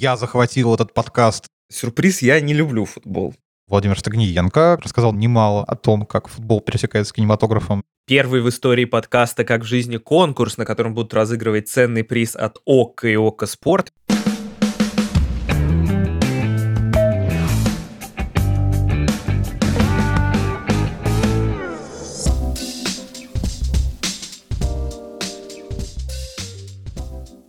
Я захватил этот подкаст. Сюрприз, я не люблю футбол. Владимир Стагниенко рассказал немало о том, как футбол пересекается с кинематографом. Первый в истории подкаста «Как в жизни» конкурс, на котором будут разыгрывать ценный приз от ОККО и ОККО Спорт.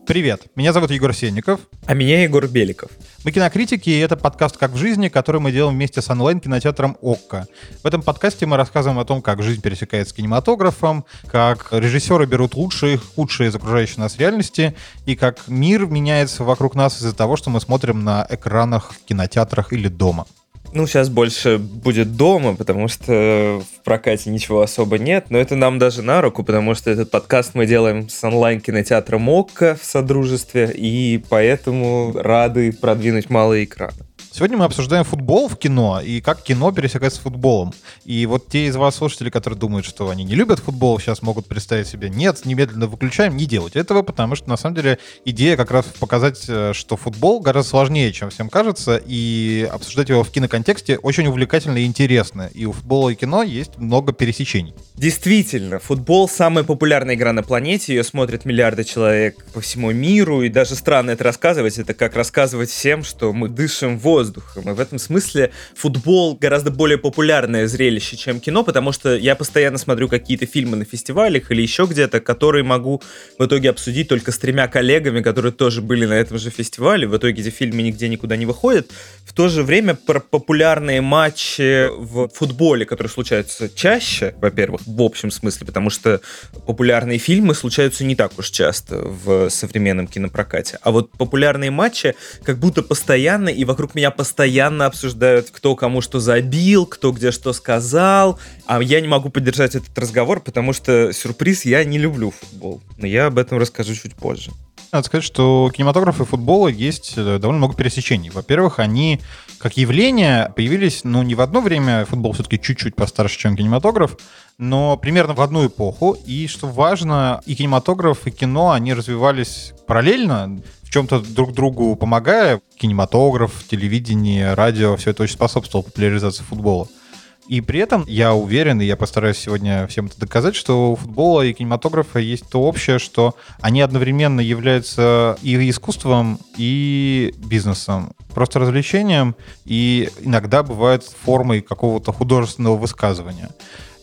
Привет, меня зовут Егор Сенников. А меня Егор Беликов. Мы кинокритики, и это подкаст «Как в жизни», который мы делаем вместе с онлайн-кинотеатром «Окко». В этом подкасте мы рассказываем о том, как жизнь пересекается с кинематографом, как режиссеры берут лучшие худшие из окружающей нас реальности, и как мир меняется вокруг нас из-за того, что мы смотрим на экранах кинотеатрах или дома. Ну, сейчас больше будет дома, потому что в прокате ничего особо нет, но это нам даже на руку, потому что этот подкаст мы делаем с онлайн-кинотеатром ОККО в Содружестве, и поэтому рады продвинуть малый экран. Сегодня мы обсуждаем футбол в кино и как кино пересекается с футболом. И вот те из вас, слушатели, которые думают, что они не любят футбол, сейчас могут представить себе, нет, немедленно выключаем, не делать этого, потому что на самом деле идея как раз показать, э, что футбол гораздо сложнее, чем всем кажется, и обсуждать его в киноконтексте очень увлекательно и интересно. И у футбола и кино есть много пересечений. Действительно, футбол самая популярная игра на планете, ее смотрят миллиарды человек по всему миру, и даже странно это рассказывать, это как рассказывать всем, что мы дышим воздухом, воздухом. И в этом смысле футбол гораздо более популярное зрелище, чем кино, потому что я постоянно смотрю какие-то фильмы на фестивалях или еще где-то, которые могу в итоге обсудить только с тремя коллегами, которые тоже были на этом же фестивале. В итоге эти фильмы нигде никуда не выходят. В то же время про популярные матчи в футболе, которые случаются чаще, во-первых, в общем смысле, потому что популярные фильмы случаются не так уж часто в современном кинопрокате. А вот популярные матчи как будто постоянно и вокруг меня постоянно обсуждают, кто кому что забил, кто где что сказал. А я не могу поддержать этот разговор, потому что сюрприз, я не люблю футбол. Но я об этом расскажу чуть позже. Надо сказать, что кинематограф и футбола есть э, довольно много пересечений. Во-первых, они как явление появились, ну, не в одно время, футбол все-таки чуть-чуть постарше, чем кинематограф, но примерно в одну эпоху. И что важно, и кинематограф, и кино, они развивались параллельно в чем-то друг другу помогая. Кинематограф, телевидение, радио, все это очень способствовало популяризации футбола. И при этом я уверен, и я постараюсь сегодня всем это доказать, что у футбола и кинематографа есть то общее, что они одновременно являются и искусством, и бизнесом. Просто развлечением, и иногда бывают формой какого-то художественного высказывания.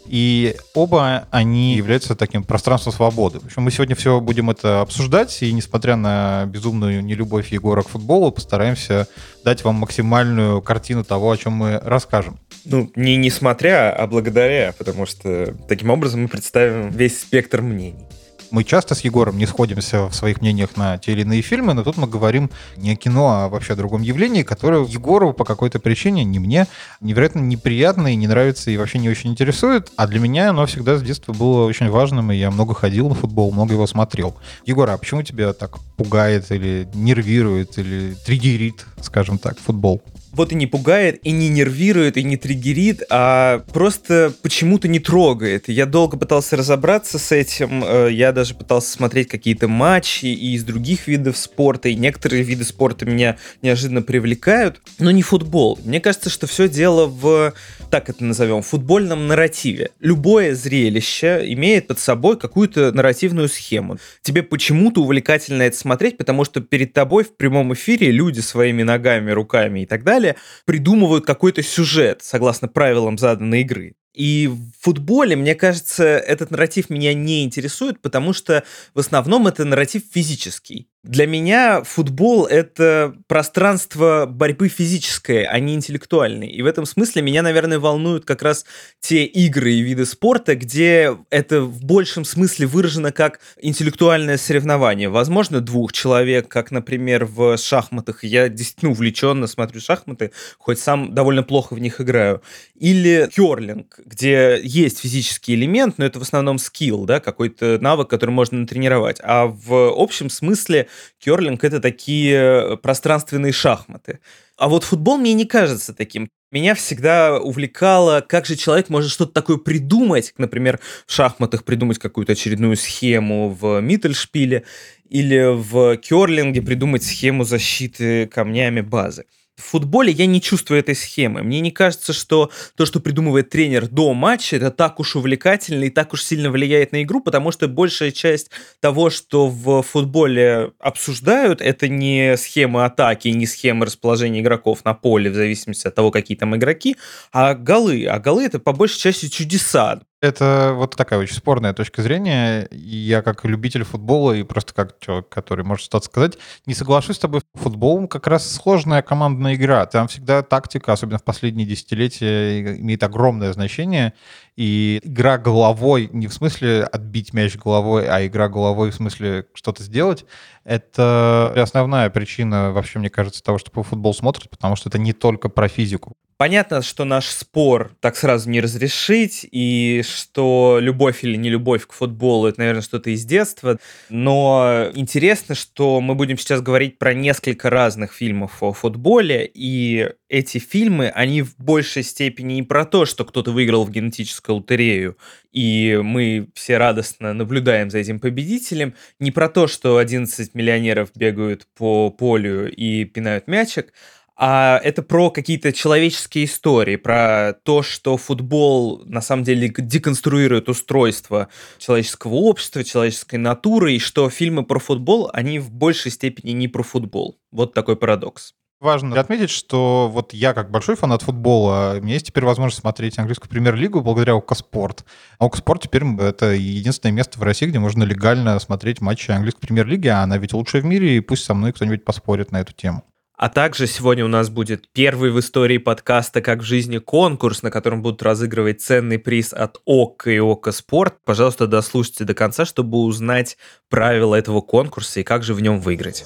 И оба они являются таким пространством свободы. В общем, мы сегодня все будем это обсуждать, и несмотря на безумную нелюбовь Егора к футболу, постараемся дать вам максимальную картину того, о чем мы расскажем. Ну, не несмотря, а благодаря, потому что таким образом мы представим весь спектр мнений. Мы часто с Егором не сходимся в своих мнениях на те или иные фильмы, но тут мы говорим не о кино, а вообще о другом явлении, которое Егору по какой-то причине, не мне, невероятно неприятно и не нравится, и вообще не очень интересует. А для меня оно всегда с детства было очень важным, и я много ходил на футбол, много его смотрел. Егор, а почему тебя так пугает или нервирует, или триггерит, скажем так, футбол? Вот и не пугает, и не нервирует, и не триггерит, а просто почему-то не трогает. Я долго пытался разобраться с этим, э, я даже пытался смотреть какие-то матчи и из других видов спорта, и некоторые виды спорта меня неожиданно привлекают, но не футбол. Мне кажется, что все дело в, так это назовем, футбольном нарративе. Любое зрелище имеет под собой какую-то нарративную схему. Тебе почему-то увлекательно это смотреть, потому что перед тобой в прямом эфире люди своими ногами, руками и так далее придумывают какой-то сюжет согласно правилам заданной игры. И в футболе, мне кажется, этот нарратив меня не интересует, потому что в основном это нарратив физический. Для меня футбол — это пространство борьбы физическое, а не интеллектуальной. И в этом смысле меня, наверное, волнуют как раз те игры и виды спорта, где это в большем смысле выражено как интеллектуальное соревнование. Возможно, двух человек, как, например, в шахматах. Я действительно увлеченно смотрю шахматы, хоть сам довольно плохо в них играю. Или керлинг, где есть физический элемент, но это в основном скилл, да, какой-то навык, который можно натренировать. А в общем смысле керлинг — это такие пространственные шахматы. А вот футбол мне не кажется таким. Меня всегда увлекало, как же человек может что-то такое придумать, например, в шахматах придумать какую-то очередную схему в Миттельшпиле, или в керлинге придумать схему защиты камнями базы. В футболе я не чувствую этой схемы. Мне не кажется, что то, что придумывает тренер до матча, это так уж увлекательно и так уж сильно влияет на игру, потому что большая часть того, что в футболе обсуждают, это не схемы атаки, не схемы расположения игроков на поле, в зависимости от того, какие там игроки, а голы. А голы это по большей части чудеса. Это вот такая очень спорная точка зрения. Я как любитель футбола и просто как человек, который может что-то сказать, не соглашусь с тобой. Футбол как раз сложная командная игра. Там всегда тактика, особенно в последние десятилетия, имеет огромное значение. И игра головой, не в смысле отбить мяч головой, а игра головой в смысле что-то сделать, это основная причина, вообще, мне кажется, того, что по футбол смотрят, потому что это не только про физику. Понятно, что наш спор так сразу не разрешить, и что любовь или не любовь к футболу это, наверное, что-то из детства. Но интересно, что мы будем сейчас говорить про несколько разных фильмов о футболе, и эти фильмы, они в большей степени не про то, что кто-то выиграл в генетическую лотерею, и мы все радостно наблюдаем за этим победителем, не про то, что 11 миллионеров бегают по полю и пинают мячик, а это про какие-то человеческие истории, про то, что футбол на самом деле деконструирует устройство человеческого общества, человеческой натуры, и что фильмы про футбол, они в большей степени не про футбол. Вот такой парадокс. Важно отметить, что вот я, как большой фанат футбола, у меня есть теперь возможность смотреть английскую премьер-лигу благодаря Окоспорт. А Окоспорт теперь это единственное место в России, где можно легально смотреть матчи английской премьер-лиги, а она ведь лучшая в мире, и пусть со мной кто-нибудь поспорит на эту тему. А также сегодня у нас будет первый в истории подкаста «Как в жизни» конкурс, на котором будут разыгрывать ценный приз от ОК и ОК Спорт. Пожалуйста, дослушайте до конца, чтобы узнать правила этого конкурса и как же в нем выиграть.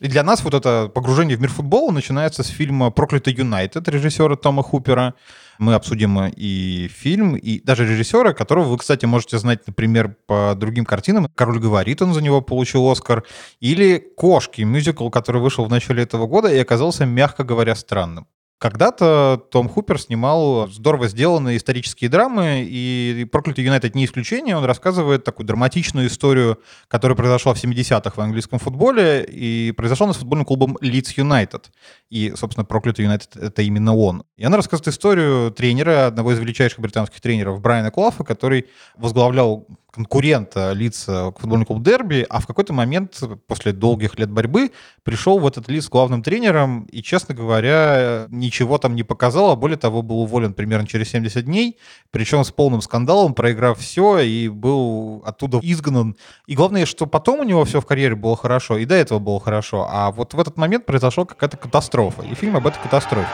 И для нас вот это погружение в мир футбола начинается с фильма «Проклятый Юнайтед» режиссера Тома Хупера. Мы обсудим и фильм, и даже режиссера, которого вы, кстати, можете знать, например, по другим картинам. «Король говорит», он за него получил Оскар. Или «Кошки», мюзикл, который вышел в начале этого года и оказался, мягко говоря, странным. Когда-то Том Хупер снимал здорово сделанные исторические драмы, и «Проклятый Юнайтед» не исключение. Он рассказывает такую драматичную историю, которая произошла в 70-х в английском футболе, и произошла с футбольным клубом Leeds Юнайтед. И, собственно, «Проклятый Юнайтед» — это именно он. И она рассказывает историю тренера, одного из величайших британских тренеров, Брайана Клаффа, который возглавлял конкурента лица к футбольному клубу Дерби, а в какой-то момент после долгих лет борьбы пришел в этот лиц главным тренером и, честно говоря, ничего там не показал, а более того, был уволен примерно через 70 дней, причем с полным скандалом, проиграв все и был оттуда изгнан. И главное, что потом у него все в карьере было хорошо, и до этого было хорошо, а вот в этот момент произошла какая-то катастрофа, и фильм об этой катастрофе.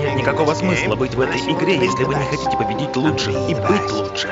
Нет никакого смысла быть в этой игре, если вы не хотите победить лучше и быть лучше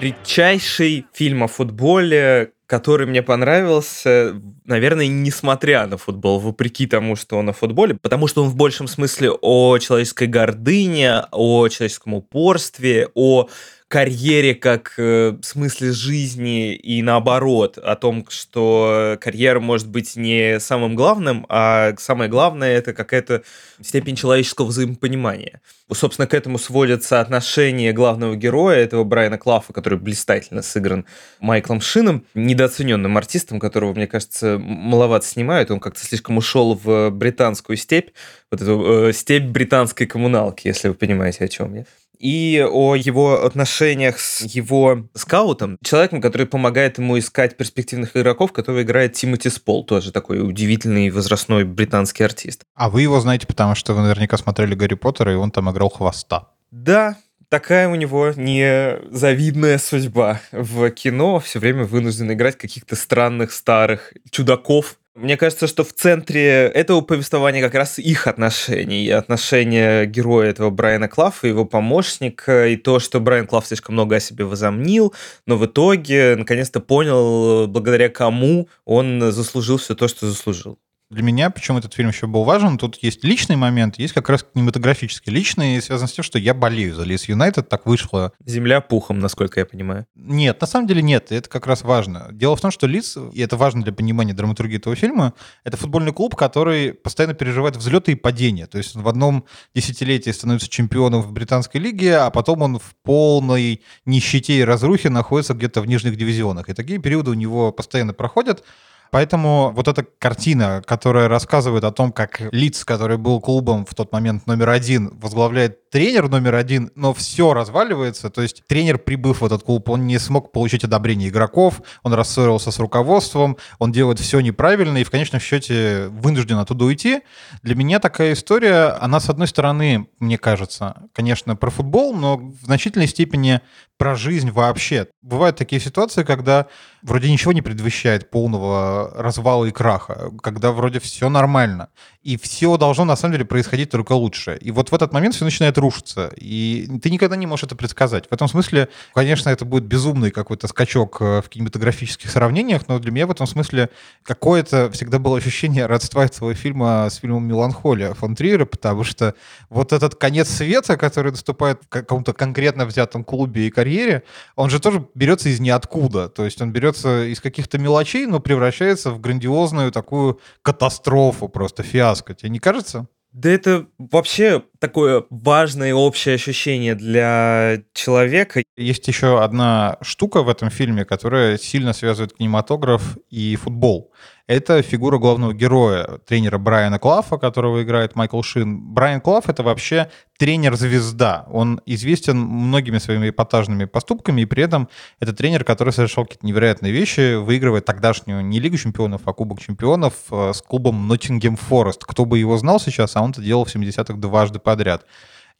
редчайший фильм о футболе, который мне понравился, наверное, несмотря на футбол, вопреки тому, что он о футболе, потому что он в большем смысле о человеческой гордыне, о человеческом упорстве, о карьере как э, смысле жизни и наоборот, о том, что карьера может быть не самым главным, а самое главное это какая-то степень человеческого взаимопонимания. Собственно, к этому сводятся отношения главного героя, этого Брайана Клаффа, который блистательно сыгран Майклом Шином, недооцененным артистом, которого, мне кажется, маловато снимают. Он как-то слишком ушел в британскую степь, вот эту э, степь британской коммуналки, если вы понимаете, о чем я и о его отношениях с его скаутом, человеком, который помогает ему искать перспективных игроков, который играет Тимоти Спол, тоже такой удивительный возрастной британский артист. А вы его знаете, потому что вы наверняка смотрели Гарри Поттера, и он там играл хвоста. Да, такая у него незавидная судьба в кино, все время вынужден играть каких-то странных старых чудаков, мне кажется, что в центре этого повествования как раз их отношения, отношения героя этого Брайана Клаффа, его помощника, и то, что Брайан Клафф слишком много о себе возомнил, но в итоге наконец-то понял, благодаря кому он заслужил все то, что заслужил. Для меня, почему этот фильм еще был важен, тут есть личный момент, есть как раз кинематографический. Личный связан с тем, что я болею за Лис Юнайтед, так вышло. Земля пухом, насколько я понимаю. Нет, на самом деле нет, это как раз важно. Дело в том, что Лис, и это важно для понимания драматургии этого фильма, это футбольный клуб, который постоянно переживает взлеты и падения. То есть он в одном десятилетии становится чемпионом в британской лиге, а потом он в полной нищете и разрухе находится где-то в нижних дивизионах. И такие периоды у него постоянно проходят. Поэтому вот эта картина, которая рассказывает о том, как Лиц, который был клубом в тот момент номер один, возглавляет тренер номер один, но все разваливается. То есть тренер, прибыв в этот клуб, он не смог получить одобрение игроков, он рассорился с руководством, он делает все неправильно и в конечном счете вынужден оттуда уйти. Для меня такая история, она с одной стороны, мне кажется, конечно, про футбол, но в значительной степени про жизнь вообще. Бывают такие ситуации, когда вроде ничего не предвещает полного развала и краха, когда вроде все нормально, и все должно на самом деле происходить только лучше. И вот в этот момент все начинает рушиться, и ты никогда не можешь это предсказать. В этом смысле, конечно, это будет безумный какой-то скачок э, в кинематографических сравнениях, но для меня в этом смысле какое-то всегда было ощущение родства этого фильма с фильмом «Меланхолия» фон Триера, потому что вот этот конец света, который наступает в каком-то конкретно взятом клубе и карьере, он же тоже берется из ниоткуда. То есть он берется из каких-то мелочей, но превращается в грандиозную такую катастрофу, просто фиаско. Тебе не кажется? Да это вообще такое важное общее ощущение для человека. Есть еще одна штука в этом фильме, которая сильно связывает кинематограф и футбол. Это фигура главного героя, тренера Брайана Клаффа, которого играет Майкл Шин. Брайан Клафф — это вообще тренер-звезда. Он известен многими своими эпатажными поступками, и при этом это тренер, который совершал какие-то невероятные вещи, выигрывая тогдашнюю не Лигу чемпионов, а Кубок чемпионов э, с клубом Ноттингем Форест. Кто бы его знал сейчас, а он это делал в 70-х дважды подряд.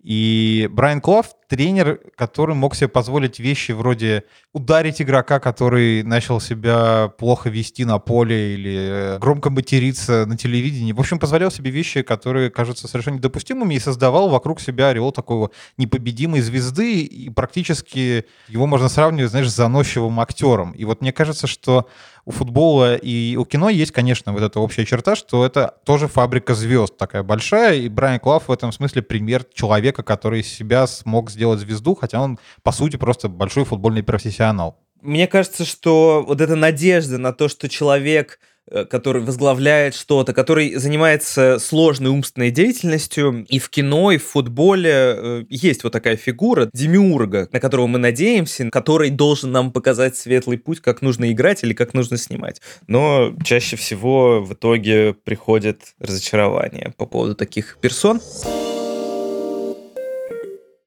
И Брайан Клофф — тренер, который мог себе позволить вещи вроде ударить игрока, который начал себя плохо вести на поле или громко материться на телевидении. В общем, позволял себе вещи, которые кажутся совершенно недопустимыми и создавал вокруг себя ореол такого непобедимой звезды, и практически его можно сравнивать, знаешь, с заносчивым актером. И вот мне кажется, что у футбола и у кино есть, конечно, вот эта общая черта, что это тоже фабрика звезд такая большая, и Брайан Клав в этом смысле пример человека, который себя смог сделать звезду, хотя он, по сути, просто большой футбольный профессионал. Мне кажется, что вот эта надежда на то, что человек который возглавляет что-то, который занимается сложной умственной деятельностью. И в кино, и в футболе э, есть вот такая фигура демиурга, на которого мы надеемся, который должен нам показать светлый путь, как нужно играть или как нужно снимать. Но чаще всего в итоге приходит разочарование по поводу таких персон.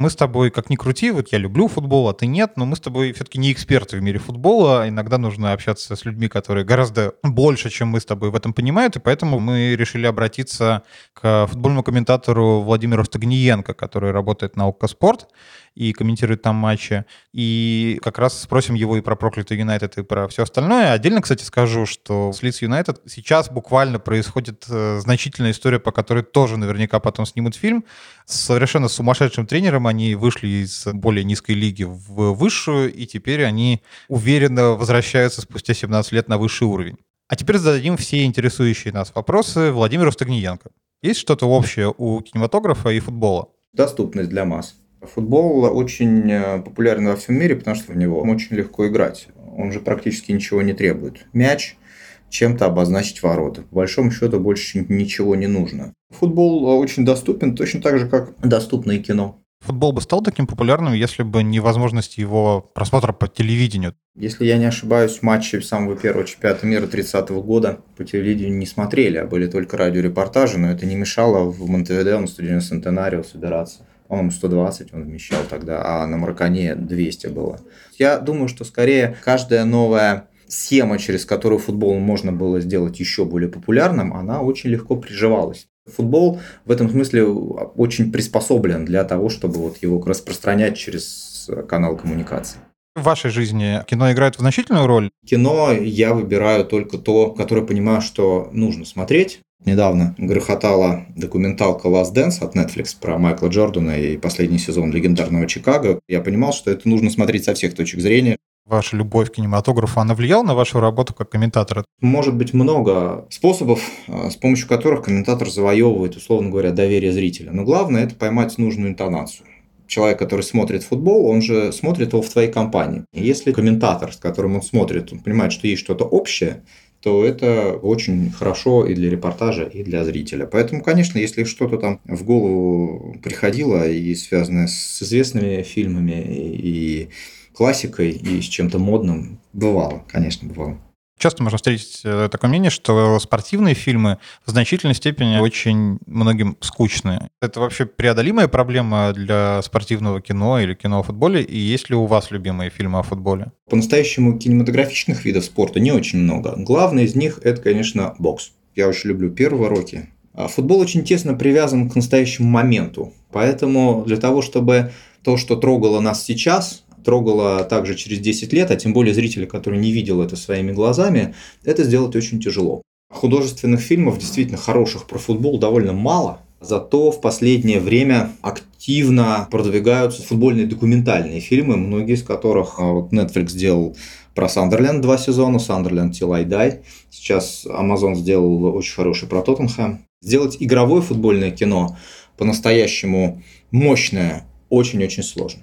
Мы с тобой, как ни крути, вот я люблю футбол, а ты нет, но мы с тобой все-таки не эксперты в мире футбола. Иногда нужно общаться с людьми, которые гораздо больше, чем мы с тобой в этом понимают, и поэтому мы решили обратиться к футбольному комментатору Владимиру Стагниенко, который работает на ОККО Спорт и комментирует там матчи. И как раз спросим его и про проклятый Юнайтед, и про все остальное. Отдельно, кстати, скажу, что с Лидс Юнайтед сейчас буквально происходит э, значительная история, по которой тоже наверняка потом снимут фильм. С совершенно сумасшедшим тренером они вышли из более низкой лиги в высшую, и теперь они уверенно возвращаются спустя 17 лет на высший уровень. А теперь зададим все интересующие нас вопросы Владимиру Стагниенко. Есть что-то общее у кинематографа и футбола? Доступность для масс. Футбол очень э, популярен во всем мире, потому что в него очень легко играть. Он же практически ничего не требует. Мяч, чем-то обозначить ворота. По большому счету больше ничего не нужно. Футбол э, очень доступен, точно так же, как доступно и кино. Футбол бы стал таким популярным, если бы не возможность его просмотра по телевидению. Если я не ошибаюсь, матчи самого первого чемпионата мира 30-го года по телевидению не смотрели, а были только радиорепортажи, но это не мешало в Монтевидео на стадионе Сантенарио собираться по-моему, 120 он вмещал тогда, а на Маракане 200 было. Я думаю, что скорее каждая новая схема, через которую футбол можно было сделать еще более популярным, она очень легко приживалась. Футбол в этом смысле очень приспособлен для того, чтобы вот его распространять через канал коммуникации. В вашей жизни кино играет в значительную роль? Кино я выбираю только то, которое понимаю, что нужно смотреть. Недавно грохотала документалка Last Dance от Netflix про Майкла Джордана и последний сезон легендарного Чикаго. Я понимал, что это нужно смотреть со всех точек зрения. ваша любовь к кинематографу, она влияла на вашу работу как комментатора? Может быть много способов, с помощью которых комментатор завоевывает, условно говоря, доверие зрителя. Но главное это поймать нужную интонацию человек, который смотрит футбол, он же смотрит его в твоей компании. И если комментатор, с которым он смотрит, он понимает, что есть что-то общее, то это очень хорошо и для репортажа, и для зрителя. Поэтому, конечно, если что-то там в голову приходило и связанное с известными фильмами и классикой, и с чем-то модным, бывало, конечно, бывало. Часто можно встретить э, такое мнение, что спортивные фильмы в значительной степени очень многим скучные. Это вообще преодолимая проблема для спортивного кино или кино о футболе? И есть ли у вас любимые фильмы о футболе? По-настоящему кинематографичных видов спорта не очень много. Главный из них – это, конечно, бокс. Я очень люблю первые роки. А футбол очень тесно привязан к настоящему моменту. Поэтому для того, чтобы то, что трогало нас сейчас, трогало также через 10 лет, а тем более зрителя, который не видел это своими глазами, это сделать очень тяжело. Художественных фильмов, действительно хороших про футбол, довольно мало, Зато в последнее время активно продвигаются футбольные документальные фильмы, многие из которых а, вот Netflix сделал про Сандерленд два сезона, Сандерленд Till I Die. Сейчас Amazon сделал очень хороший про Тоттенхэм. Сделать игровое футбольное кино по-настоящему мощное очень-очень сложно.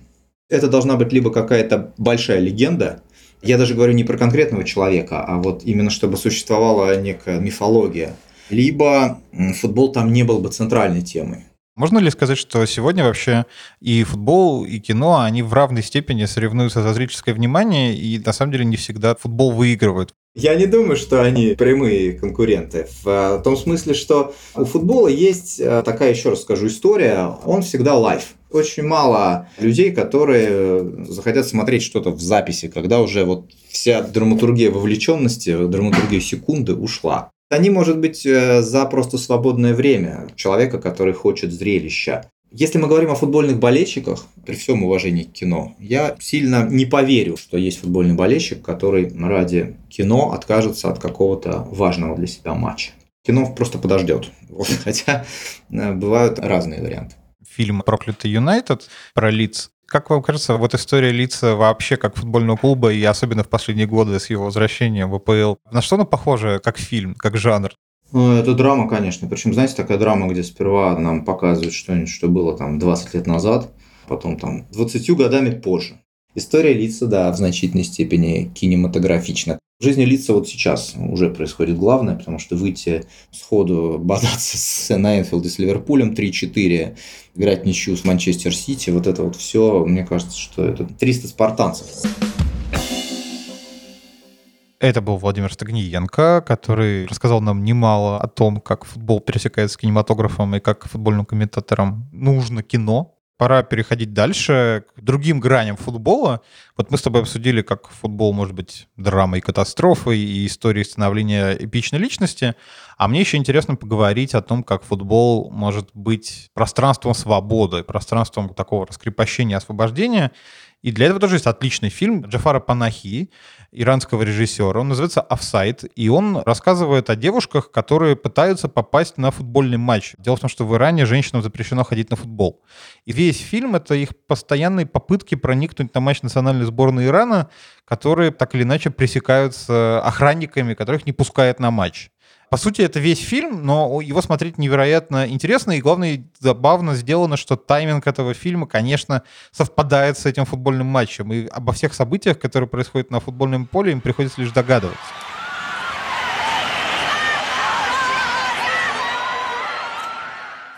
Это должна быть либо какая-то большая легенда, я даже говорю не про конкретного человека, а вот именно чтобы существовала некая мифология, либо футбол там не был бы центральной темой. Можно ли сказать, что сегодня вообще и футбол, и кино, они в равной степени соревнуются за зрительское внимание, и на самом деле не всегда футбол выигрывает? Я не думаю, что они прямые конкуренты. В э, том смысле, что у футбола есть э, такая, еще раз скажу, история. Он всегда лайф. Очень мало людей, которые э, захотят смотреть что-то в записи, когда уже вот вся драматургия вовлеченности, драматургия секунды ушла. Они, может быть, за просто свободное время человека, который хочет зрелища. Если мы говорим о футбольных болельщиках, при всем уважении к кино, я сильно не поверю, что есть футбольный болельщик, который ради кино откажется от какого-то важного для себя матча. Кино просто подождет. Хотя э, бывают разные варианты. Фильм «Проклятый Юнайтед» про лиц как вам кажется, вот история лица вообще как футбольного клуба, и особенно в последние годы с его возвращением в АПЛ, на что она похожа как фильм, как жанр? Ну, это драма, конечно. Причем, знаете, такая драма, где сперва нам показывают что-нибудь, что было там 20 лет назад, потом там 20 годами позже. История Лидса, да, в значительной степени кинематографична. В жизни Лидса вот сейчас уже происходит главное, потому что выйти сходу бодаться на Энфилд и с Ливерпулем 3-4, играть ничью с Манчестер Сити, вот это вот все, мне кажется, что это 300 спартанцев. Это был Владимир Стагниенко, который рассказал нам немало о том, как футбол пересекается с кинематографом и как футбольным комментаторам нужно кино. Пора переходить дальше к другим граням футбола. Вот мы с тобой обсудили, как футбол может быть драмой, катастрофой и историей становления эпичной личности. А мне еще интересно поговорить о том, как футбол может быть пространством свободы, пространством такого раскрепощения, освобождения. И для этого тоже есть отличный фильм Джафара Панахи, иранского режиссера. Он называется «Офсайд», и он рассказывает о девушках, которые пытаются попасть на футбольный матч. Дело в том, что в Иране женщинам запрещено ходить на футбол. И весь фильм — это их постоянные попытки проникнуть на матч национальной сборной Ирана, которые так или иначе пресекаются охранниками, которых не пускают на матч. По сути, это весь фильм, но его смотреть невероятно интересно, и главное, забавно сделано, что тайминг этого фильма, конечно, совпадает с этим футбольным матчем, и обо всех событиях, которые происходят на футбольном поле, им приходится лишь догадываться.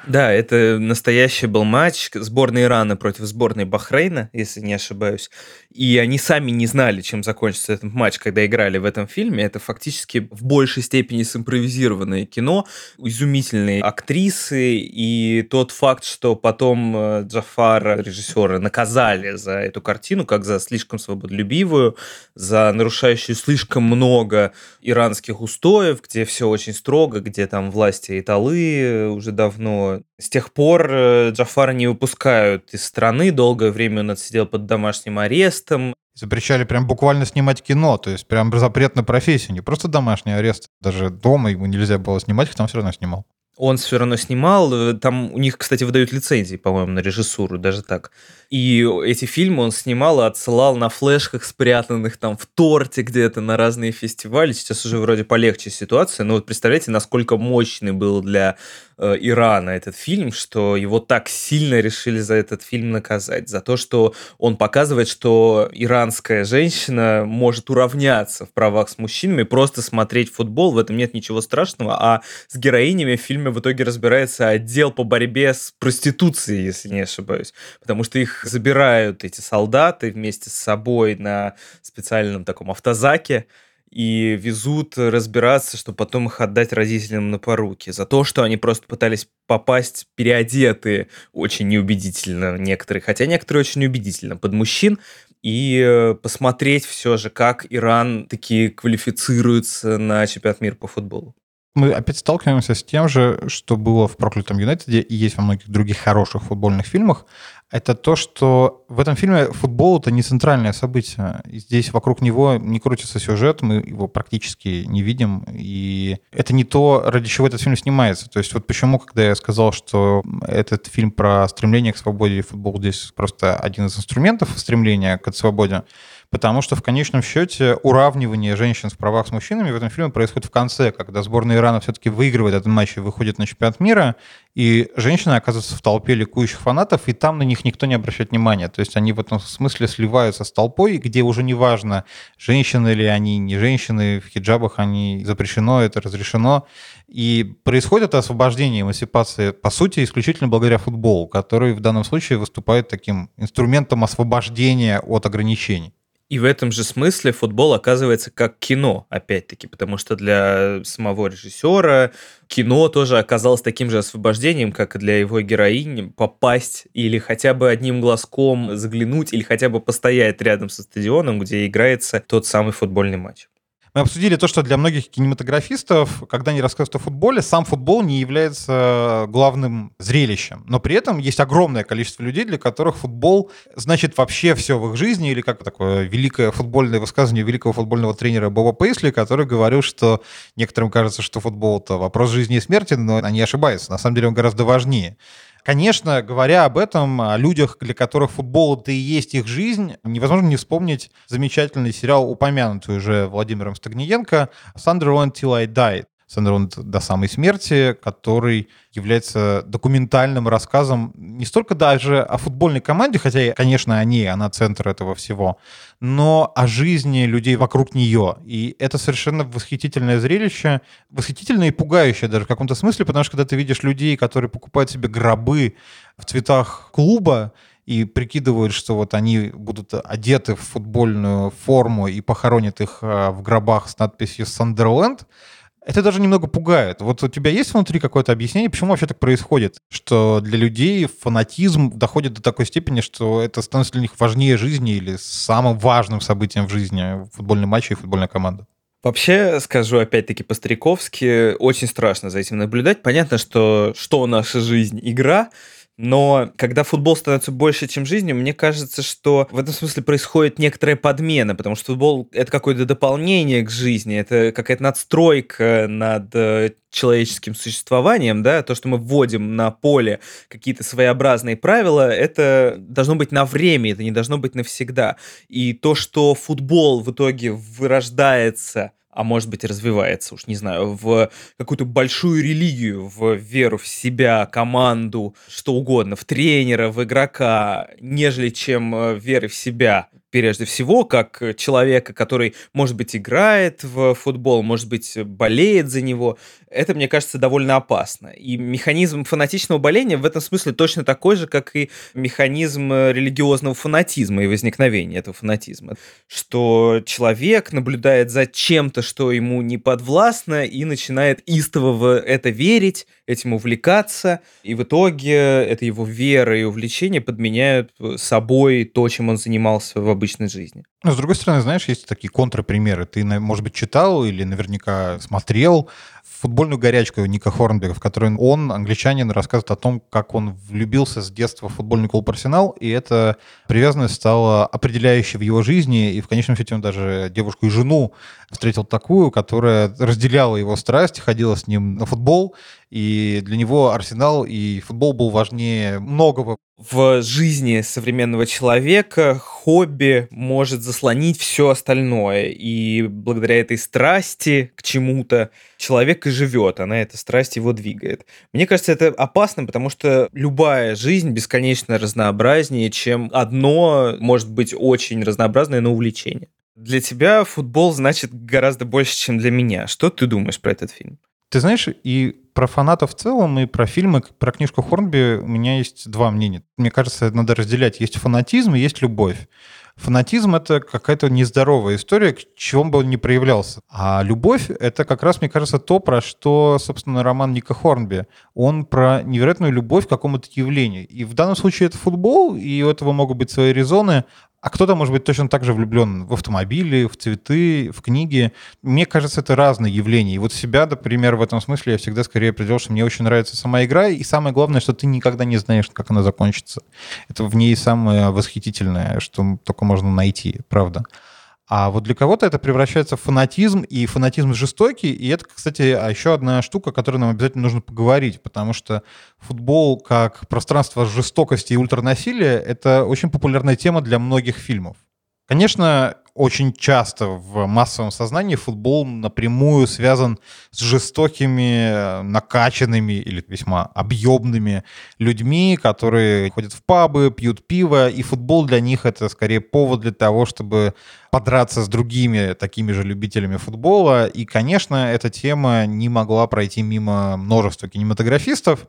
Да, это настоящий был матч сборной Ирана против сборной Бахрейна, если не ошибаюсь. И они сами не знали, чем закончится этот матч, когда играли в этом фильме. Это фактически в большей степени симпровизированное кино, изумительные актрисы, и тот факт, что потом э, Джафара, режиссера, наказали за эту картину, как за слишком свободолюбивую, за нарушающую слишком много иранских устоев, где все очень строго, где там власти Италы уже давно с тех пор э, Джафара не выпускают из страны. Долгое время он отсидел под домашним арестом. Запрещали прям буквально снимать кино, то есть прям запрет на профессию, не просто домашний арест. Даже дома ему нельзя было снимать, хотя он все равно снимал. он все равно снимал. Э, там у них, кстати, выдают лицензии, по-моему, на режиссуру, даже так. И эти фильмы он снимал и отсылал на флешках, спрятанных там в торте где-то на разные фестивали. Сейчас уже вроде полегче ситуация, но вот представляете, насколько мощный был для э, Ирана этот фильм, что его так сильно решили за этот фильм наказать. За то, что он показывает, что иранская женщина может уравняться в правах с мужчинами, просто смотреть футбол, в этом нет ничего страшного, а с героинями в фильме в итоге разбирается отдел по борьбе с проституцией, если не ошибаюсь. Потому что их забирают эти солдаты вместе с собой на специальном таком автозаке и везут разбираться, чтобы потом их отдать родителям на поруки. За то, что они просто пытались попасть переодетые очень неубедительно некоторые, хотя некоторые очень убедительно под мужчин, и э, посмотреть все же, как Иран такие квалифицируется на чемпионат мира по футболу. Мы опять сталкиваемся с тем же, что было в «Проклятом Юнайтеде» и есть во многих других хороших футбольных фильмах, это то, что в этом фильме футбол это не центральное событие. Здесь вокруг него не крутится сюжет, мы его практически не видим. И это не то, ради чего этот фильм снимается. То есть вот почему, когда я сказал, что этот фильм про стремление к свободе и футбол здесь просто один из инструментов стремления к свободе, потому что в конечном счете уравнивание женщин в правах с мужчинами в этом фильме происходит в конце, когда сборная Ирана все-таки выигрывает этот матч и выходит на чемпионат мира, и женщины оказываются в толпе ликующих фанатов, и там на них никто не обращает внимания. То есть они в этом смысле сливаются с толпой, где уже не важно, женщины ли они, не женщины, в хиджабах они запрещено, это разрешено. И происходит освобождение, эмансипация, по сути, исключительно благодаря футболу, который в данном случае выступает таким инструментом освобождения от ограничений. И в этом же смысле футбол оказывается как кино, опять-таки, потому что для самого режиссера кино тоже оказалось таким же освобождением, как и для его героини, попасть или хотя бы одним глазком заглянуть, или хотя бы постоять рядом со стадионом, где играется тот самый футбольный матч. Мы обсудили то, что для многих кинематографистов, когда они рассказывают о футболе, сам футбол не является главным зрелищем. Но при этом есть огромное количество людей, для которых футбол значит вообще все в их жизни, или как такое великое футбольное высказывание великого футбольного тренера Боба Пейсли, который говорил, что некоторым кажется, что футбол — это вопрос жизни и смерти, но они ошибаются. На самом деле он гораздо важнее. Конечно, говоря об этом, о людях, для которых футбол это и есть их жизнь, невозможно не вспомнить замечательный сериал, упомянутый уже Владимиром Стагниенко «Sunderland Till I Die». Сандерленд до самой смерти, который является документальным рассказом не столько даже о футбольной команде, хотя, конечно, они, она центр этого всего, но о жизни людей вокруг нее. И это совершенно восхитительное зрелище, восхитительное и пугающее даже в каком-то смысле, потому что когда ты видишь людей, которые покупают себе гробы в цветах клуба, и прикидывают, что вот они будут одеты в футбольную форму и похоронят их а, в гробах с надписью «Сандерленд», это даже немного пугает. Вот у тебя есть внутри какое-то объяснение, почему вообще так происходит? Что для людей фанатизм доходит до такой степени, что это становится для них важнее жизни или самым важным событием в жизни футбольный матч и футбольная команда? Вообще, скажу опять-таки по-стариковски, очень страшно за этим наблюдать. Понятно, что что наша жизнь игра, но когда футбол становится больше, чем жизнью, мне кажется, что в этом смысле происходит некоторая подмена, потому что футбол — это какое-то дополнение к жизни, это какая-то надстройка над э, человеческим существованием, да, то, что мы вводим на поле какие-то своеобразные правила, это должно быть на время, это не должно быть навсегда. И то, что футбол в итоге вырождается а может быть развивается, уж не знаю, в какую-то большую религию, в веру в себя, команду, что угодно, в тренера, в игрока, нежели чем э, веры в себя прежде всего, как человека, который, может быть, играет в футбол, может быть, болеет за него, это, мне кажется, довольно опасно. И механизм фанатичного боления в этом смысле точно такой же, как и механизм религиозного фанатизма и возникновения этого фанатизма. Что человек наблюдает за чем-то, что ему не подвластно, и начинает истово в это верить, этим увлекаться, и в итоге это его вера и увлечение подменяют собой то, чем он занимался во обычной жизни. Но, с другой стороны, знаешь, есть такие контрпримеры. Ты, может быть, читал или наверняка смотрел футбольную горячку Ника Хорнбека, в которой он, англичанин, рассказывает о том, как он влюбился с детства в футбольный клуб «Арсенал», и эта привязанность стала определяющей в его жизни, и в конечном счете он даже девушку и жену встретил такую, которая разделяла его страсть, ходила с ним на футбол, и для него Арсенал и футбол был важнее многого. В жизни современного человека хобби может заслонить все остальное, и благодаря этой страсти к чему-то человек и живет, она эта страсть его двигает. Мне кажется, это опасно, потому что любая жизнь бесконечно разнообразнее, чем одно может быть очень разнообразное, но увлечение. Для тебя футбол значит гораздо больше, чем для меня. Что ты думаешь про этот фильм? Ты знаешь, и про фанатов в целом, и про фильмы, про книжку Хорнби у меня есть два мнения. Мне кажется, надо разделять. Есть фанатизм и есть любовь. Фанатизм — это какая-то нездоровая история, к чему бы он ни проявлялся. А любовь — это как раз, мне кажется, то, про что, собственно, роман Ника Хорнби. Он про невероятную любовь к какому-то явлению. И в данном случае это футбол, и у этого могут быть свои резоны, а кто-то может быть точно так же влюблен в автомобили, в цветы, в книги. Мне кажется, это разные явления. И вот себя, например, в этом смысле я всегда скорее определил, что мне очень нравится сама игра. И самое главное, что ты никогда не знаешь, как она закончится. Это в ней самое восхитительное, что только можно найти, правда. А вот для кого-то это превращается в фанатизм, и фанатизм жестокий. И это, кстати, еще одна штука, о которой нам обязательно нужно поговорить, потому что футбол как пространство жестокости и ультранасилия — это очень популярная тема для многих фильмов. Конечно, очень часто в массовом сознании футбол напрямую связан с жестокими, накачанными или весьма объемными людьми, которые ходят в пабы, пьют пиво, и футбол для них это скорее повод для того, чтобы подраться с другими такими же любителями футбола. И, конечно, эта тема не могла пройти мимо множества кинематографистов.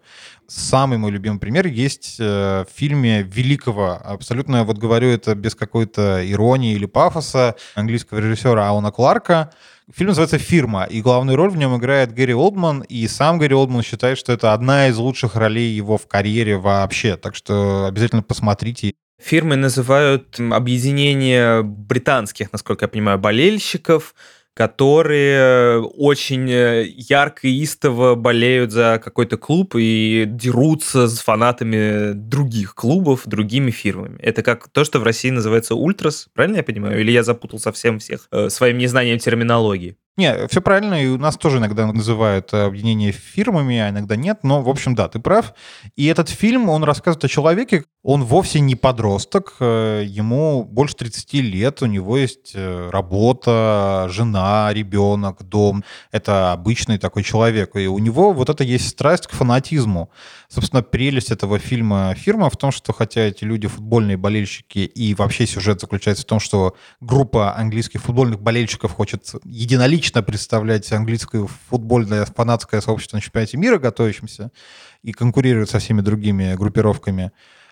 Самый мой любимый пример есть э, в фильме великого, абсолютно, вот говорю это без какой-то иронии или пафоса, английского режиссера Ауна Кларка. Фильм называется «Фирма», и главную роль в нем играет Гэри Олдман, и сам Гэри Олдман считает, что это одна из лучших ролей его в карьере вообще, так что обязательно посмотрите. Фирмы называют объединение британских, насколько я понимаю, болельщиков, которые очень э, ярко и истово болеют за какой-то клуб и дерутся с фанатами других клубов, другими фирмами. Это как то, что в России называется ультрас, правильно я понимаю? Или я запутал совсем всех э, своим незнанием терминологии? Не, все правильно, и у нас тоже иногда называют объединение фирмами, а иногда нет, но, в общем, да, ты прав. И этот фильм, он рассказывает о человеке, он вовсе не подросток, э, ему больше 30 лет, у него есть э, работа, жена, ребенок, дом. Это обычный такой человек, и у него вот это есть страсть к фанатизму. Собственно, прелесть этого фильма «Фирма» в том, что хотя эти люди футбольные болельщики, и вообще сюжет заключается в том, что группа английских футбольных болельщиков хочет единолично представлять английское футбольное фанатское сообщество на чемпионате мира, готовящемся, и конкурирует со всеми другими группировками,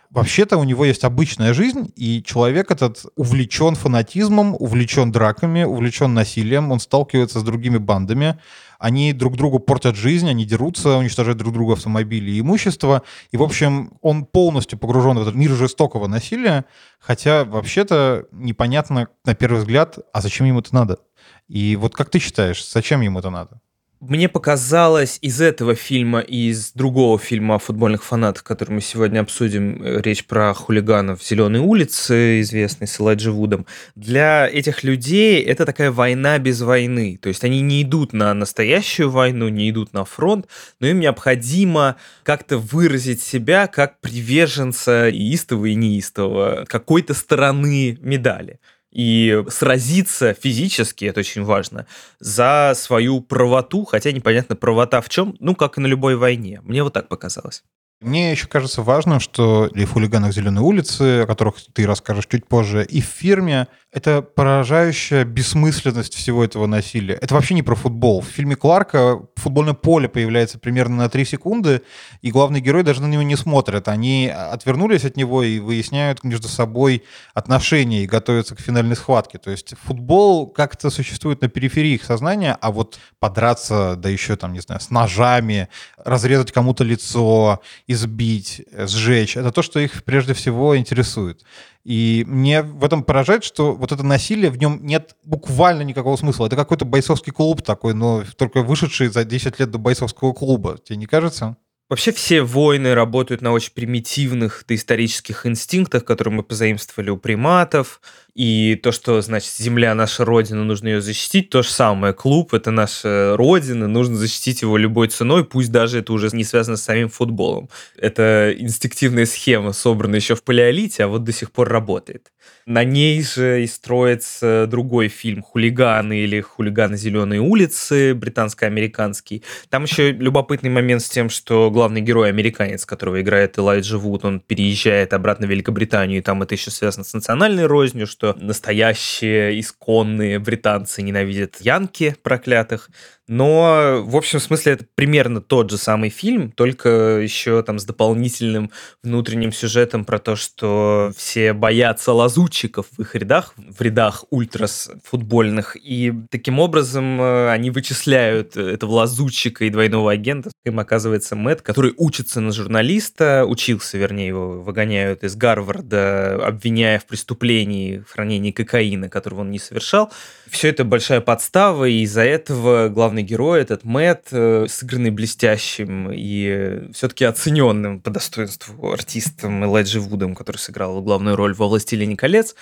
Вообще-то у него есть обычная жизнь, и человек этот увлечен фанатизмом, увлечен драками, увлечен насилием, он сталкивается с другими бандами, они друг другу портят жизнь, они дерутся, уничтожают друг друга автомобили и имущество. И, в общем, он полностью погружен в этот мир жестокого насилия, хотя вообще-то непонятно на первый взгляд, а зачем ему это надо? И вот как ты считаешь, зачем ему это надо? Мне показалось из этого фильма и из другого фильма о футбольных фанатах, который мы сегодня обсудим, э, речь про хулиганов Зеленой улицы, известный с Элайджи Вудом, для этих людей это такая война без войны. То есть они не идут на настоящую войну, не идут на фронт, но им необходимо как-то выразить себя как приверженца истого и неистого какой-то стороны медали и сразиться физически, это очень важно, за свою правоту, хотя непонятно правота в чем, ну, как и на любой войне. Мне вот так показалось. Мне еще кажется важным, что и в «Хулиганах Зеленой улицы», о которых ты расскажешь чуть позже, и в «Фирме» это поражающая бессмысленность всего этого насилия. Это вообще не про футбол. В фильме Кларка футбольное поле появляется примерно на 3 секунды, и главный герой даже на него не смотрят. Они отвернулись от него и выясняют между собой отношения и готовятся к финальной схватке. То есть футбол как-то существует на периферии их сознания, а вот подраться, да еще там, не знаю, с ножами, разрезать кому-то лицо, избить, сжечь, это то, что их прежде всего интересует. И мне в этом поражает, что вот это насилие, в нем нет буквально никакого смысла. Это какой-то бойцовский клуб такой, но только вышедший за 10 лет до бойцовского клуба. Тебе не кажется? Вообще все войны работают на очень примитивных доисторических инстинктах, которые мы позаимствовали у приматов, и то, что, значит, земля наша родина, нужно ее защитить, то же самое. Клуб — это наша родина, нужно защитить его любой ценой, пусть даже это уже не связано с самим футболом. Это инстинктивная схема, собранная еще в палеолите, а вот до сих пор работает. На ней же и строится другой фильм «Хулиганы» или «Хулиганы зеленые улицы», британско-американский. Там еще любопытный момент с тем, что главный герой американец, которого играет Элайджа Вуд, он переезжает обратно в Великобританию, и там это еще связано с национальной рознью, что настоящие исконные британцы ненавидят янки проклятых. Но, в общем смысле, это примерно тот же самый фильм, только еще там с дополнительным внутренним сюжетом про то, что все боятся лазутчиков в их рядах, в рядах ультрас футбольных, и таким образом э, они вычисляют этого лазутчика и двойного агента. Им оказывается Мэтт, который учится на журналиста, учился, вернее, его выгоняют из Гарварда, обвиняя в преступлении в хранении кокаина, которого он не совершал. Все это большая подстава, и из-за этого главный главный герой, этот Мэтт, э, сыгранный блестящим и все-таки оцененным по достоинству артистом Элайджи Вудом, который сыграл главную роль во «Властелине колец»,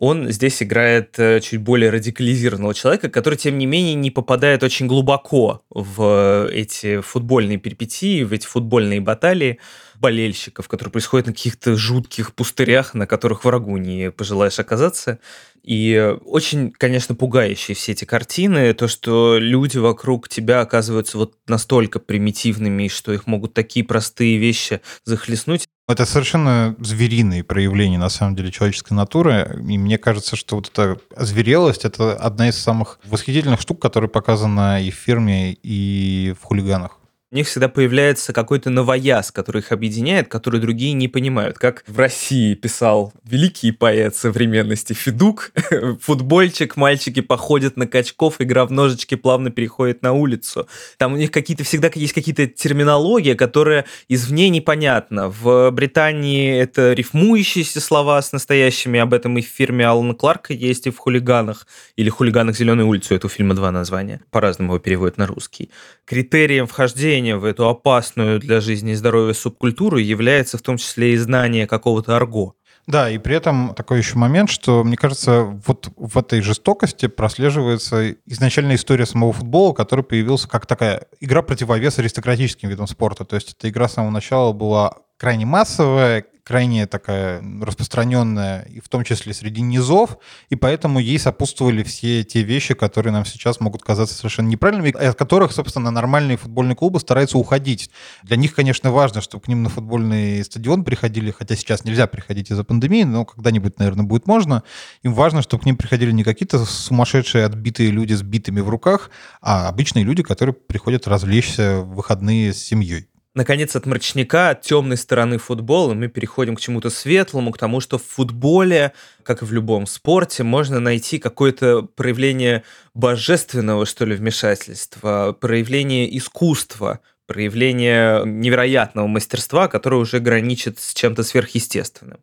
он здесь играет э, чуть более радикализированного человека, который, тем не менее, не попадает очень глубоко в эти футбольные перипетии, в эти футбольные баталии болельщиков, которые происходят на каких-то жутких пустырях, на которых врагу не пожелаешь оказаться. И очень, конечно, пугающие все эти картины, то, что люди вокруг тебя оказываются вот настолько примитивными, что их могут такие простые вещи захлестнуть. Это совершенно звериные проявления, на самом деле, человеческой натуры. И мне кажется, что вот эта зверелость — это одна из самых восхитительных штук, которая показана и в фирме, и в хулиганах у них всегда появляется какой-то новояз, который их объединяет, который другие не понимают. Как в России писал великий поэт современности Федук, футбольчик, мальчики походят на качков, игра в ножички плавно переходит на улицу. Там у них какие-то всегда есть какие-то терминология, которая извне непонятна. В Британии это рифмующиеся слова с настоящими, об этом и в фирме Алана Кларка есть, и в «Хулиганах», или «Хулиганах Зеленой улицы», у фильма два названия, по-разному его переводят на русский. Критерием вхождения вхождение в эту опасную для жизни и здоровья субкультуру является в том числе и знание какого-то арго. Да, и при этом такой еще момент, что, мне кажется, вот в этой жестокости прослеживается изначальная история самого футбола, который появился как такая игра противовес аристократическим видам спорта. То есть эта игра с самого начала была крайне массовая, крайне такая распространенная, и в том числе среди низов, и поэтому ей сопутствовали все те вещи, которые нам сейчас могут казаться совершенно неправильными, от которых, собственно, нормальные футбольные клубы стараются уходить. Для них, конечно, важно, чтобы к ним на футбольный стадион приходили, хотя сейчас нельзя приходить из-за пандемии, но когда-нибудь, наверное, будет можно. Им важно, чтобы к ним приходили не какие-то сумасшедшие, отбитые люди с битами в руках, а обычные люди, которые приходят развлечься в выходные с семьей. Наконец, от мрачника, от темной стороны футбола мы переходим к чему-то светлому, к тому, что в футболе, как и в любом спорте, можно найти какое-то проявление божественного, что ли, вмешательства, проявление искусства, проявление невероятного мастерства, которое уже граничит с чем-то сверхъестественным.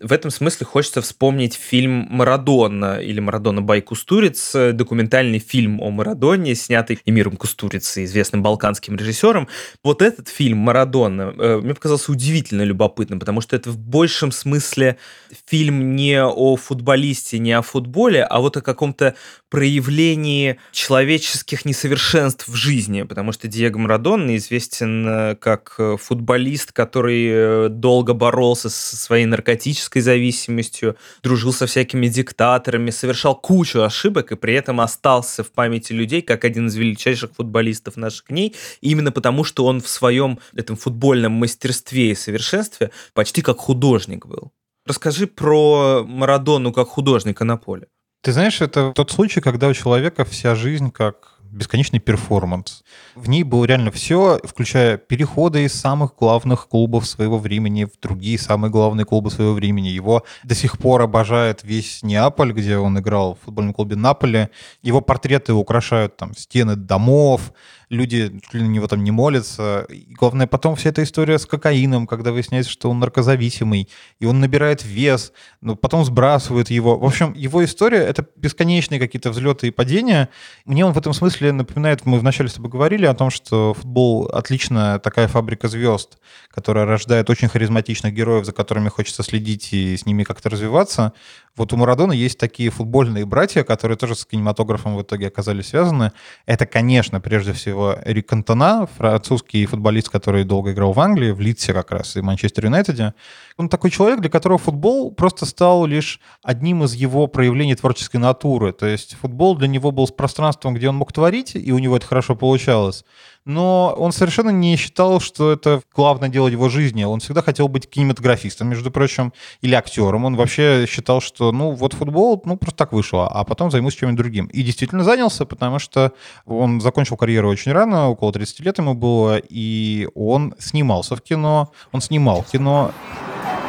В этом смысле хочется вспомнить фильм «Марадона» или «Марадона Бай Кустуриц», документальный фильм о Марадоне, снятый Эмиром Кустурицей, известным балканским режиссером. Вот этот фильм «Марадона» э, мне показался удивительно любопытным, потому что это в большем смысле фильм не о футболисте, не о футболе, а вот о каком-то проявлении человеческих несовершенств в жизни, потому что Диего Марадона известен э, как э, футболист, который долго боролся со своей наркотической политической зависимостью, дружил со всякими диктаторами, совершал кучу ошибок и при этом остался в памяти людей как один из величайших футболистов наших дней, именно потому, что он в своем этом футбольном мастерстве и совершенстве почти как художник был. Расскажи про Марадону как художника на поле. Ты знаешь, это тот случай, когда у человека вся жизнь как бесконечный перформанс. В ней было реально все, включая переходы из самых главных клубов своего времени в другие самые главные клубы своего времени. Его до сих пор обожает весь Неаполь, где он играл в футбольном клубе Наполе. Его портреты украшают там стены домов, люди чуть ли на него там не молятся. И главное, потом вся эта история с кокаином, когда выясняется, что он наркозависимый, и он набирает вес, но потом сбрасывает его. В общем, его история — это бесконечные какие-то взлеты и падения. Мне он в этом смысле напоминает, мы вначале с тобой говорили о том, что футбол отличная такая фабрика звезд, которая рождает очень харизматичных героев, за которыми хочется следить и с ними как-то развиваться. Вот у Марадона есть такие футбольные братья, которые тоже с кинематографом в итоге оказались связаны. Это, конечно, прежде всего Эрик Кантона, французский футболист, который долго играл в Англии, в Лидсе как раз и Манчестер Юнайтеде. Он такой человек, для которого футбол просто стал лишь одним из его проявлений творческой натуры. То есть футбол для него был с пространством, где он мог творить, и у него это хорошо получалось но он совершенно не считал, что это главное дело его жизни. Он всегда хотел быть кинематографистом, между прочим, или актером. Он вообще считал, что, ну, вот футбол, ну, просто так вышло, а потом займусь чем-нибудь другим. И действительно занялся, потому что он закончил карьеру очень рано, около 30 лет ему было, и он снимался в кино, он снимал кино.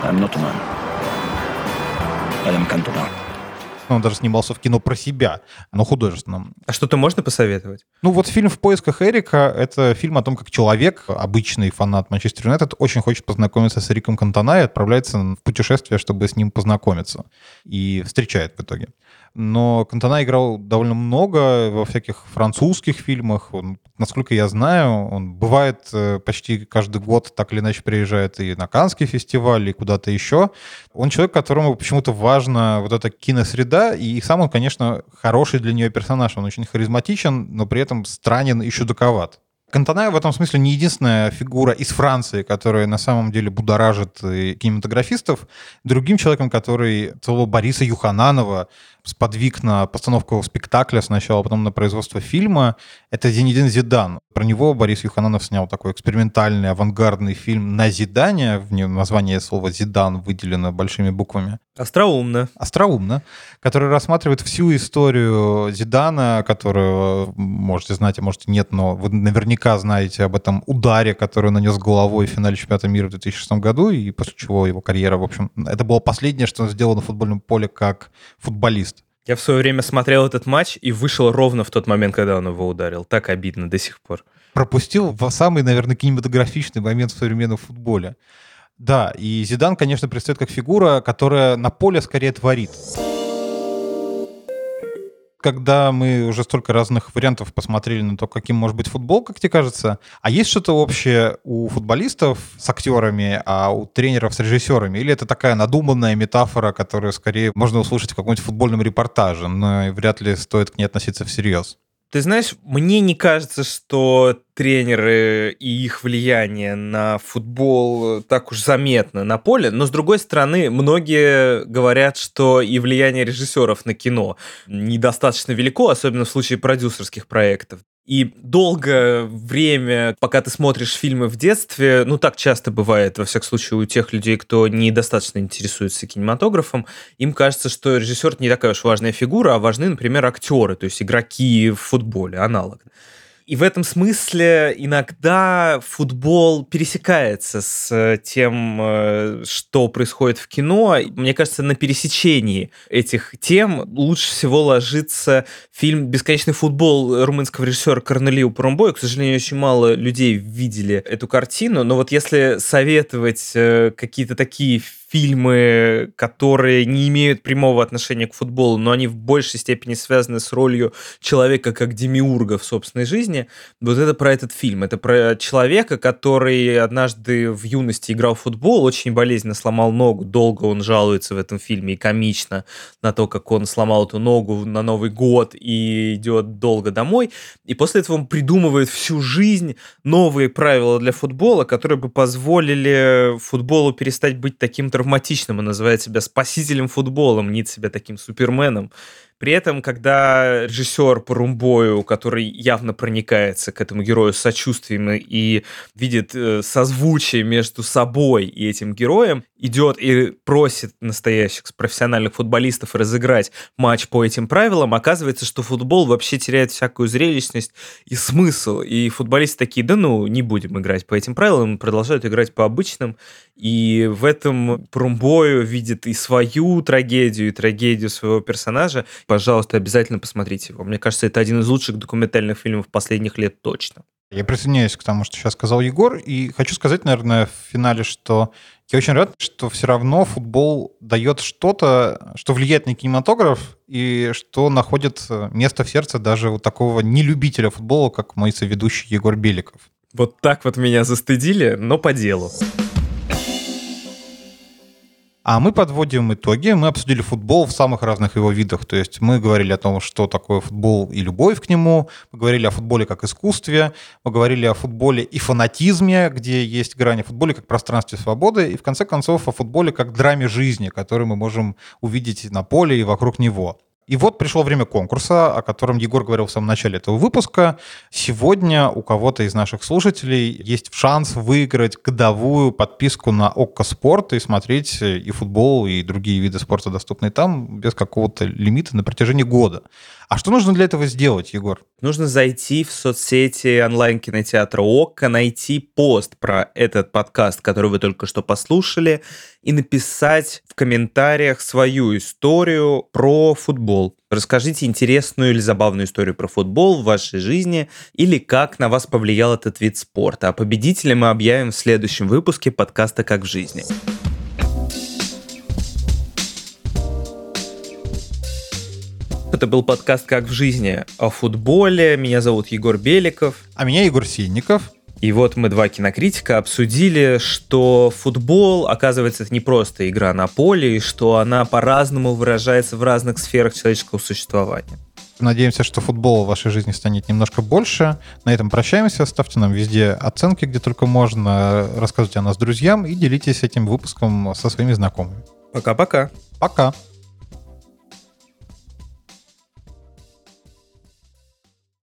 I'm not a man. I am он даже снимался в кино про себя, но художественном. А что-то можно посоветовать? Ну вот фильм «В поисках Эрика» — это фильм о том, как человек, обычный фанат Манчестер Юнайтед, очень хочет познакомиться с Эриком Кантона и отправляется в путешествие, чтобы с ним познакомиться. И встречает в итоге но Кантона играл довольно много во всяких французских фильмах. Он, насколько я знаю, он бывает э, почти каждый год так или иначе приезжает и на Каннский фестиваль, и куда-то еще. Он человек, которому почему-то важна вот эта киносреда, и сам он, конечно, хороший для нее персонаж. Он очень харизматичен, но при этом странен и чудаковат. Кантана в этом смысле не единственная фигура из Франции, которая на самом деле будоражит кинематографистов. Другим человеком, который целого Бориса Юхананова сподвиг на постановку спектакля сначала, а потом на производство фильма, это Зенедин Зидан. Про него Борис Юхананов снял такой экспериментальный, авангардный фильм «На Зидане». В нем название слова «Зидан» выделено большими буквами. Остроумно. Остроумно. Который рассматривает всю историю Зидана, которую можете знать, а можете нет, но вы наверняка знаете об этом ударе, который нанес головой в финале чемпионата мира в 2006 году, и после чего его карьера, в общем, это было последнее, что он сделал на футбольном поле как футболист. Я в свое время смотрел этот матч и вышел ровно в тот момент, когда он его ударил. Так обидно до сих пор. Пропустил в самый, наверное, кинематографичный момент в современном футболе. Да, и Зидан, конечно, предстает как фигура, которая на поле скорее творит когда мы уже столько разных вариантов посмотрели на то, каким может быть футбол, как тебе кажется, а есть что-то общее у футболистов с актерами, а у тренеров с режиссерами? Или это такая надуманная метафора, которую скорее можно услышать в каком-нибудь футбольном репортаже, но вряд ли стоит к ней относиться всерьез? Ты знаешь, мне не кажется, что тренеры и их влияние на футбол так уж заметно на поле, но с другой стороны, многие говорят, что и влияние режиссеров на кино недостаточно велико, особенно в случае продюсерских проектов. И долгое время, пока ты смотришь фильмы в детстве, ну так часто бывает, во всяком случае, у тех людей, кто недостаточно интересуется кинематографом, им кажется, что режиссер не такая уж важная фигура, а важны, например, актеры, то есть игроки в футболе, аналог. И в этом смысле иногда футбол пересекается с э, тем, э, что происходит в кино. Мне кажется, на пересечении этих тем лучше всего ложится фильм «Бесконечный футбол» румынского режиссера Корнелио Парумбоя. К сожалению, очень мало людей видели эту картину, но вот если советовать э, какие-то такие фильмы, которые не имеют прямого отношения к футболу, но они в большей степени связаны с ролью человека как демиурга в собственной жизни. Вот это про этот фильм. Это про человека, который однажды в юности играл в футбол, очень болезненно сломал ногу. Долго он жалуется в этом фильме и комично на то, как он сломал эту ногу на Новый год и идет долго домой. И после этого он придумывает всю жизнь новые правила для футбола, которые бы позволили футболу перестать быть таким травматичным, он называет себя спасителем футбола, мнит себя таким суперменом. При этом, когда режиссер по румбою, который явно проникается к этому герою сочувствием и видит э, созвучие между собой и этим героем, идет и просит настоящих профессиональных футболистов разыграть матч по этим правилам, оказывается, что футбол вообще теряет всякую зрелищность и смысл. И футболисты такие, да ну, не будем играть по этим правилам, продолжают играть по обычным. И в этом Прумбою видит и свою трагедию, и трагедию своего персонажа. Пожалуйста, обязательно посмотрите его. Мне кажется, это один из лучших документальных фильмов последних лет точно. Я присоединяюсь к тому, что сейчас сказал Егор, и хочу сказать, наверное, в финале, что я очень рад, что все равно футбол дает что-то, что влияет на кинематограф, и что находит место в сердце даже у такого нелюбителя футбола, как мой соведущий Егор Беликов. Вот так вот меня застыдили, но по делу. А мы подводим итоги. Мы обсудили футбол в самых разных его видах. То есть мы говорили о том, что такое футбол и любовь к нему. Мы говорили о футболе как искусстве. Мы говорили о футболе и фанатизме, где есть грани. Футболе как пространстве свободы. И в конце концов о футболе как драме жизни, который мы можем увидеть на поле и вокруг него. И вот пришло время конкурса, о котором Егор говорил в самом начале этого выпуска. Сегодня у кого-то из наших слушателей есть шанс выиграть годовую подписку на ОККО Спорт и смотреть и футбол, и другие виды спорта, доступные там, без какого-то лимита на протяжении года. А что нужно для этого сделать, Егор? Нужно зайти в соцсети онлайн-кинотеатра ОККО, найти пост про этот подкаст, который вы только что послушали, и написать в комментариях свою историю про футбол. Расскажите интересную или забавную историю про футбол в вашей жизни или как на вас повлиял этот вид спорта. А победителя мы объявим в следующем выпуске подкаста «Как в жизни». Это был подкаст «Как в жизни» о футболе. Меня зовут Егор Беликов. А меня Егор Синников. И вот мы, два кинокритика, обсудили, что футбол, оказывается, это не просто игра на поле, и что она по-разному выражается в разных сферах человеческого существования. Надеемся, что футбол в вашей жизни станет немножко больше. На этом прощаемся. Ставьте нам везде оценки, где только можно. Рассказывайте о нас друзьям и делитесь этим выпуском со своими знакомыми. Пока-пока. Пока. -пока. Пока.